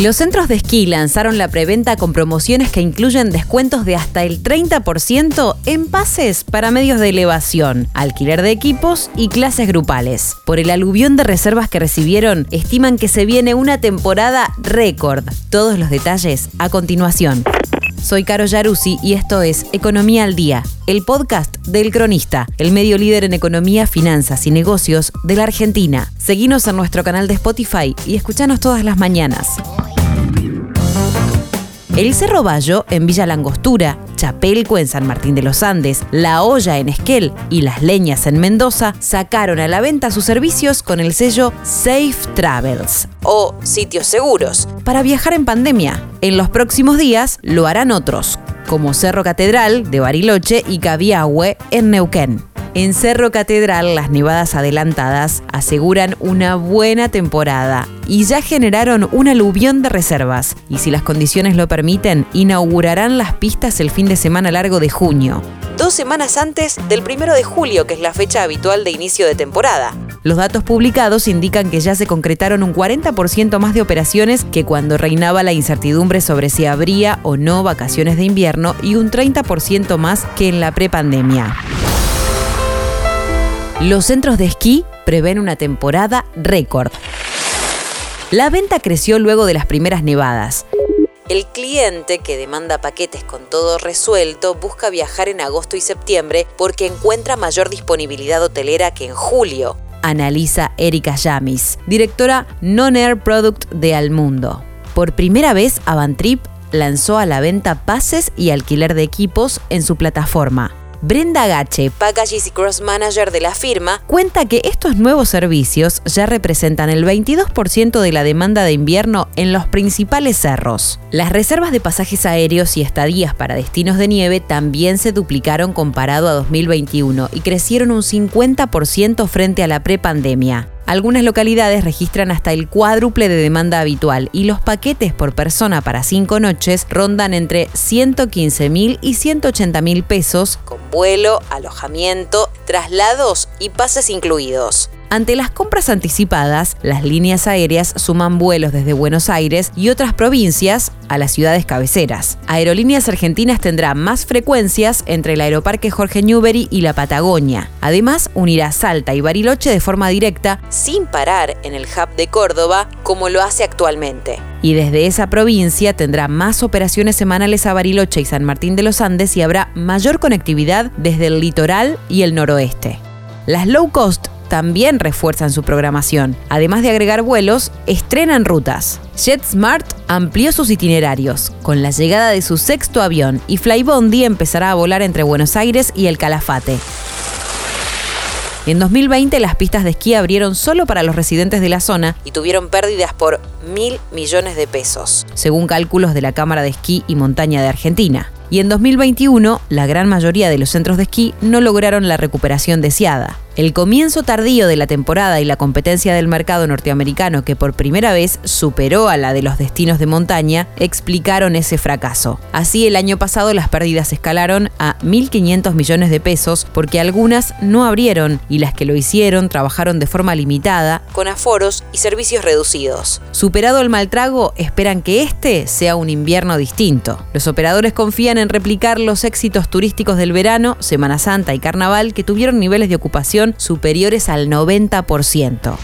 Los centros de esquí lanzaron la preventa con promociones que incluyen descuentos de hasta el 30% en pases para medios de elevación, alquiler de equipos y clases grupales. Por el aluvión de reservas que recibieron, estiman que se viene una temporada récord. Todos los detalles a continuación. Soy Caro Yaruzzi y esto es Economía al Día, el podcast del Cronista, el medio líder en economía, finanzas y negocios de la Argentina. Seguinos en nuestro canal de Spotify y escuchanos todas las mañanas. El Cerro Bayo en Villa Langostura, Chapelco en San Martín de los Andes, La Olla en Esquel y Las Leñas en Mendoza sacaron a la venta sus servicios con el sello Safe Travels o sitios seguros para viajar en pandemia. En los próximos días lo harán otros, como Cerro Catedral de Bariloche y Cabiahue en Neuquén. En Cerro Catedral, las nevadas adelantadas aseguran una buena temporada y ya generaron un aluvión de reservas. Y si las condiciones lo permiten, inaugurarán las pistas el fin de semana largo de junio. Dos semanas antes del primero de julio, que es la fecha habitual de inicio de temporada. Los datos publicados indican que ya se concretaron un 40% más de operaciones que cuando reinaba la incertidumbre sobre si habría o no vacaciones de invierno y un 30% más que en la prepandemia. Los centros de esquí prevén una temporada récord. La venta creció luego de las primeras nevadas. El cliente que demanda paquetes con todo resuelto busca viajar en agosto y septiembre porque encuentra mayor disponibilidad hotelera que en julio, analiza Erika Yamis, directora Non-Air Product de Almundo. Por primera vez, Avantrip lanzó a la venta pases y alquiler de equipos en su plataforma. Brenda Gache, Packages y Cross Manager de la firma, cuenta que estos nuevos servicios ya representan el 22% de la demanda de invierno en los principales cerros. Las reservas de pasajes aéreos y estadías para destinos de nieve también se duplicaron comparado a 2021 y crecieron un 50% frente a la prepandemia. Algunas localidades registran hasta el cuádruple de demanda habitual y los paquetes por persona para cinco noches rondan entre 115 mil y 180 mil pesos, con vuelo, alojamiento, traslados y pases incluidos. Ante las compras anticipadas, las líneas aéreas suman vuelos desde Buenos Aires y otras provincias a las ciudades cabeceras. Aerolíneas Argentinas tendrá más frecuencias entre el Aeroparque Jorge Newbery y la Patagonia. Además, unirá Salta y Bariloche de forma directa, sin parar en el hub de Córdoba, como lo hace actualmente. Y desde esa provincia tendrá más operaciones semanales a Bariloche y San Martín de los Andes y habrá mayor conectividad desde el litoral y el noroeste. Las low cost también refuerzan su programación. Además de agregar vuelos, estrenan rutas. JetSmart amplió sus itinerarios con la llegada de su sexto avión y Flybondi empezará a volar entre Buenos Aires y el Calafate. En 2020 las pistas de esquí abrieron solo para los residentes de la zona y tuvieron pérdidas por mil millones de pesos, según cálculos de la Cámara de Esquí y Montaña de Argentina y en 2021 la gran mayoría de los centros de esquí no lograron la recuperación deseada. El comienzo tardío de la temporada y la competencia del mercado norteamericano que por primera vez superó a la de los destinos de montaña explicaron ese fracaso. Así el año pasado las pérdidas escalaron a 1.500 millones de pesos porque algunas no abrieron y las que lo hicieron trabajaron de forma limitada, con aforos y servicios reducidos. Superado el mal trago, esperan que este sea un invierno distinto. Los operadores confían en replicar los éxitos turísticos del verano, Semana Santa y Carnaval que tuvieron niveles de ocupación superiores al 90%.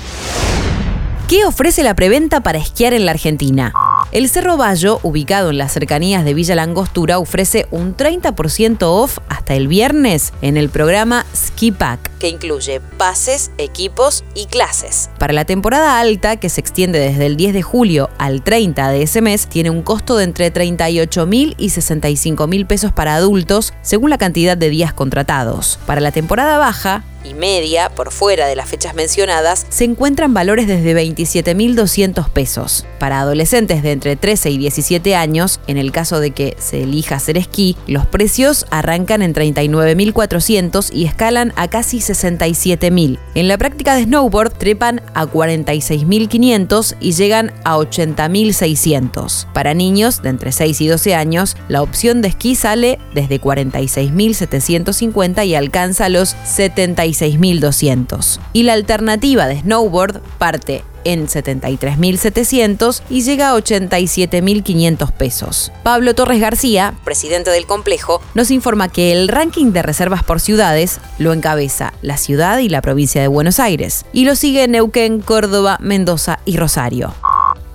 ¿Qué ofrece la preventa para esquiar en la Argentina? El Cerro Bayo, ubicado en las cercanías de Villa Langostura, ofrece un 30% off hasta el viernes en el programa Ski Pack, que incluye pases, equipos y clases. Para la temporada alta, que se extiende desde el 10 de julio al 30 de ese mes, tiene un costo de entre 38 mil y 65 mil pesos para adultos, según la cantidad de días contratados. Para la temporada baja, y media, por fuera de las fechas mencionadas, se encuentran valores desde 27.200 pesos. Para adolescentes de entre 13 y 17 años, en el caso de que se elija hacer esquí, los precios arrancan en 39.400 y escalan a casi 67.000. En la práctica de snowboard trepan a 46.500 y llegan a 80.600. Para niños de entre 6 y 12 años, la opción de esquí sale desde 46.750 y alcanza los 75 6.200. Y la alternativa de snowboard parte en 73.700 y llega a 87.500 pesos. Pablo Torres García, presidente del complejo, nos informa que el ranking de reservas por ciudades lo encabeza la ciudad y la provincia de Buenos Aires, y lo sigue Neuquén, Córdoba, Mendoza y Rosario.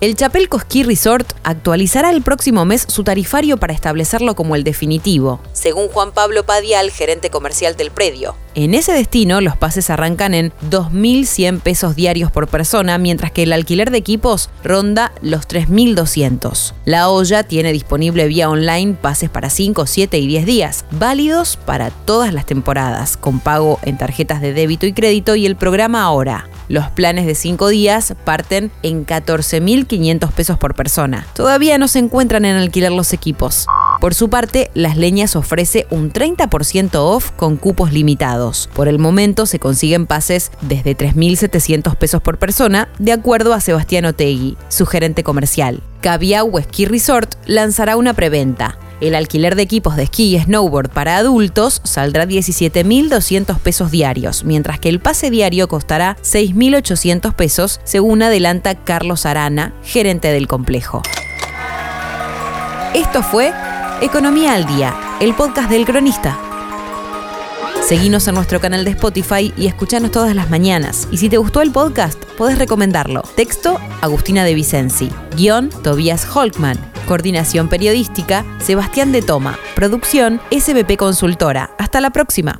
El Chapelco Ski Resort actualizará el próximo mes su tarifario para establecerlo como el definitivo, según Juan Pablo Padial, gerente comercial del predio. En ese destino, los pases arrancan en 2.100 pesos diarios por persona, mientras que el alquiler de equipos ronda los 3.200. La olla tiene disponible vía online pases para 5, 7 y 10 días, válidos para todas las temporadas, con pago en tarjetas de débito y crédito y el programa ahora. Los planes de 5 días parten en 14.500 pesos por persona. Todavía no se encuentran en alquiler los equipos. Por su parte, Las Leñas ofrece un 30% off con cupos limitados. Por el momento se consiguen pases desde 3.700 pesos por persona, de acuerdo a Sebastián Otegui, su gerente comercial. Cabiau Ski Resort lanzará una preventa. El alquiler de equipos de esquí y snowboard para adultos saldrá 17.200 pesos diarios, mientras que el pase diario costará 6.800 pesos, según adelanta Carlos Arana, gerente del complejo. Esto fue Economía al Día, el podcast del cronista. Seguinos en nuestro canal de Spotify y escuchanos todas las mañanas. Y si te gustó el podcast, podés recomendarlo. Texto, Agustina de Vicenzi. Guión, Tobias Holkman. Coordinación periodística, Sebastián de Toma. Producción, SBP Consultora. Hasta la próxima.